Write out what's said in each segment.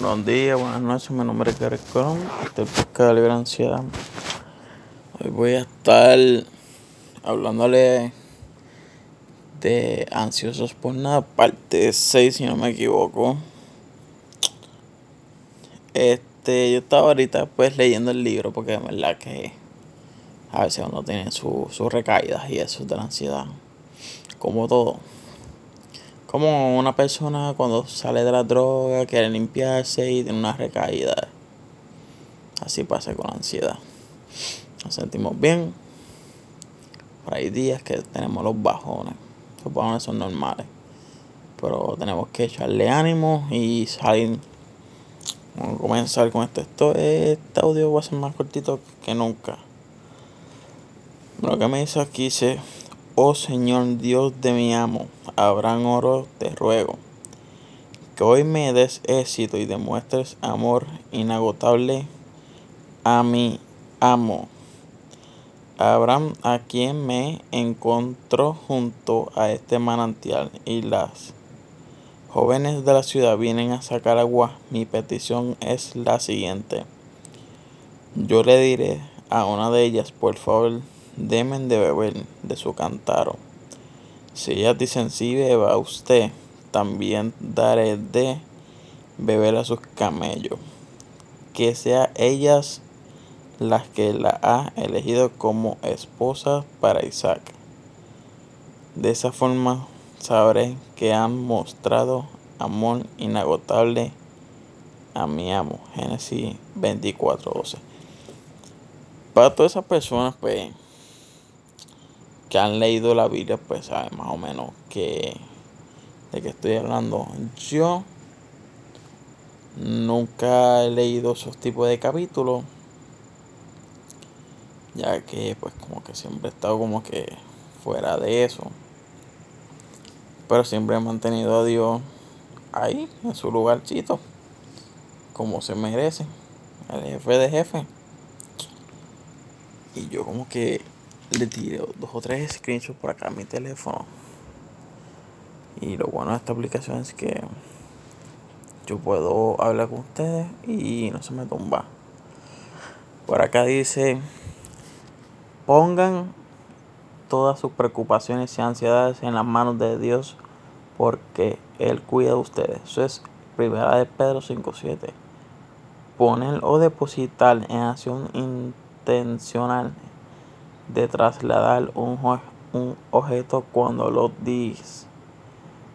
Buenos días, buenas noches, mi nombre es Gary Colón, este es de Libre Ansiedad. Hoy voy a estar hablándole de Ansiosos por Nada, parte 6, si no me equivoco. Este, yo estaba ahorita pues leyendo el libro porque es verdad que a veces uno tiene sus recaídas y eso de la ansiedad, como todo. Como una persona cuando sale de la droga quiere limpiarse y tiene una recaída. Así pasa con la ansiedad. Nos sentimos bien. Pero hay días que tenemos los bajones. Los bajones son normales. Pero tenemos que echarle ánimo y salir. Vamos a comenzar con esto. esto este audio va a ser más cortito que nunca. Lo que me dice aquí dice Oh Señor Dios de mi amo, Abraham oro te ruego, que hoy me des éxito y demuestres amor inagotable a mi amo. Abraham, a quien me encontró junto a este manantial, y las jóvenes de la ciudad vienen a sacar agua. Mi petición es la siguiente. Yo le diré a una de ellas, por favor, demen de beber de su cántaro. Si ellas dicen sí, beba usted, también daré de beber a sus camellos. Que sea ellas las que la ha elegido como esposa para Isaac. De esa forma sabré que han mostrado amor inagotable a mi amo. Génesis 24:12. Para todas esas personas, pues que han leído la Biblia, pues saben más o menos que, de qué estoy hablando. Yo nunca he leído esos tipos de capítulos, ya que pues como que siempre he estado como que fuera de eso. Pero siempre he mantenido a Dios ahí, en su lugarcito, como se merece, el jefe de jefe. Y yo como que le tiré dos o tres screenshots por acá a mi teléfono. Y lo bueno de esta aplicación es que yo puedo hablar con ustedes y no se me tumba. Por acá dice, pongan todas sus preocupaciones y ansiedades en las manos de Dios porque Él cuida de ustedes. Eso es primera de Pedro 5.7. Poner o depositar en acción intencional de trasladar un, un objeto cuando los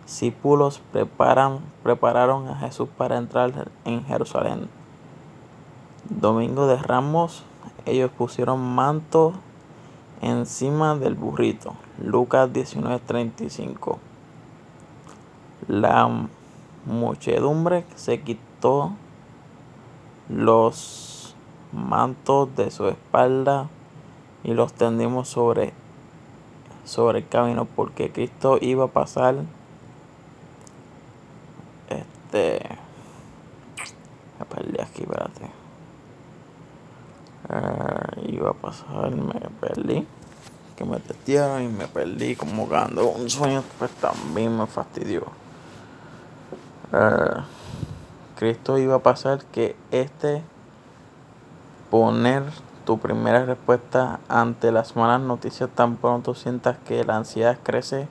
discípulos preparan, prepararon a Jesús para entrar en Jerusalén. Domingo de Ramos, ellos pusieron manto encima del burrito. Lucas 19:35. La muchedumbre se quitó los mantos de su espalda y los tendimos sobre, sobre el camino porque Cristo iba a pasar. Este me perdí aquí espérate. Uh, iba a pasar me perdí. Que me testearon y me perdí como cuando un sueño pues también me fastidió. Uh, Cristo iba a pasar que este poner tu primera respuesta ante las malas noticias tan pronto sientas que la ansiedad crece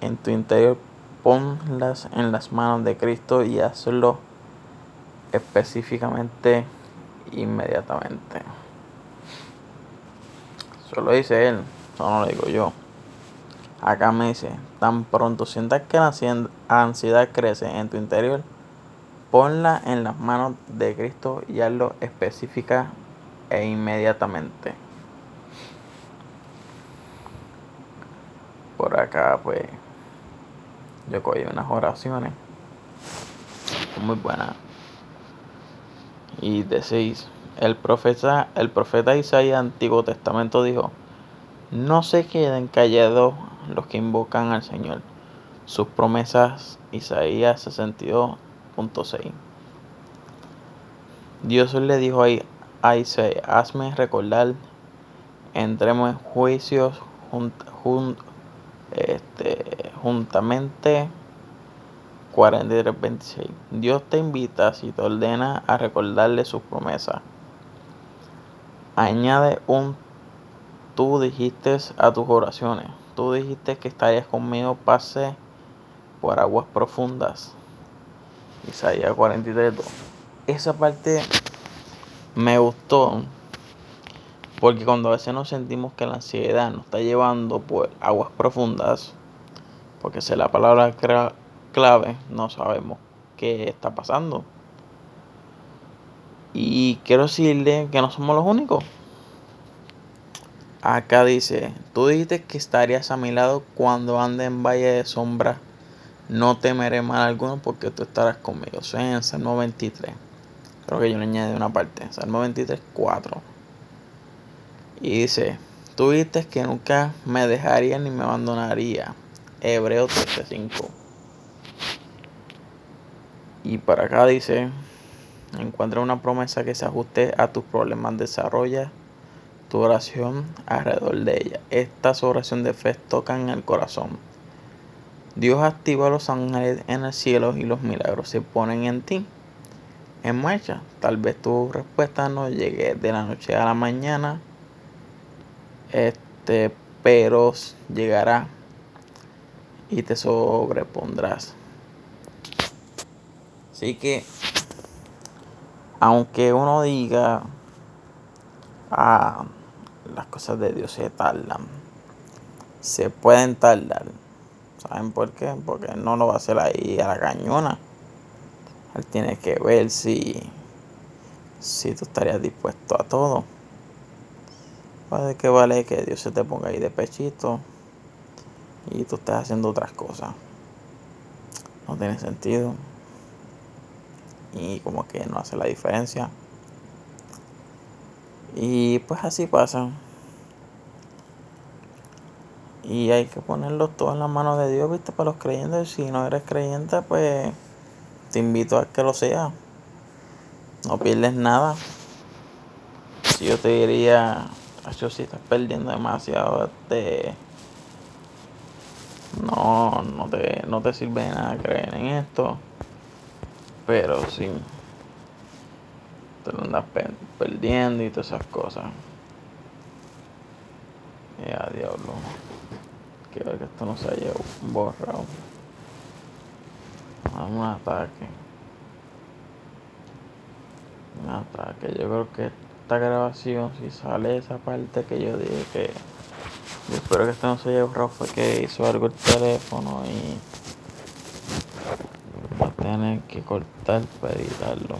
en tu interior, ponlas en las manos de Cristo y hazlo específicamente inmediatamente. Eso lo dice él, eso no lo digo yo. Acá me dice, tan pronto sientas que la ansiedad crece en tu interior, ponla en las manos de Cristo y hazlo específicamente e inmediatamente. Por acá pues yo cogí unas oraciones muy buenas. Y decís, el profeta, el profeta Isaías Antiguo Testamento dijo, no se queden callados los que invocan al Señor. Sus promesas, Isaías 62.6. Dios le dijo se hazme recordar, entremos en juicios este, juntamente 43:26. Dios te invita si te ordena a recordarle sus promesas. Añade un tú dijiste a tus oraciones. Tú dijiste que estarías conmigo, pase por aguas profundas. Isaías 43. Esa parte me gustó porque cuando a veces nos sentimos que la ansiedad nos está llevando por aguas profundas, porque es la palabra clave, no sabemos qué está pasando. Y quiero decirle que no somos los únicos. Acá dice, tú dijiste que estarías a mi lado cuando ande en valle de sombra. No temeré mal alguno porque tú estarás conmigo. Eso es en Salmo 23. Creo que yo le añadí una parte. Salmo 23, 4. Y dice, tú dijiste que nunca me dejaría ni me abandonaría. Hebreo 13, 5. Y para acá dice, encuentra una promesa que se ajuste a tus problemas, desarrolla tu oración alrededor de ella. Estas oraciones de fe tocan el corazón. Dios activa a los ángeles en el cielo y los milagros se ponen en ti en marcha. Tal vez tu respuesta no llegue de la noche a la mañana, este, pero llegará y te sobrepondrás. Así que, aunque uno diga, ah, las cosas de Dios se tardan. Se pueden tardar. ¿Saben por qué? Porque no lo va a hacer ahí a la cañona. Él tiene que ver si, si tú estarías dispuesto a todo. Puede que vale que Dios se te ponga ahí de pechito y tú estés haciendo otras cosas. No tiene sentido. Y como que no hace la diferencia. Y pues así pasa. Y hay que ponerlo todo en las manos de Dios, ¿viste? Para los creyentes. Si no eres creyente, pues te invito a que lo seas. No pierdes nada. Si yo te diría, yo si estás perdiendo demasiado, este, no, no te, no te sirve de nada creer en esto. Pero sí te lo andas perdiendo y todas esas cosas. Ya, diablo. Quiero que esto no se haya borrado. Un ataque. Un ataque. Yo creo que esta grabación, si sale esa parte que yo dije que. Yo espero que esto no se haya borrado, fue que hizo algo el teléfono y. Va a tener que cortar para editarlo.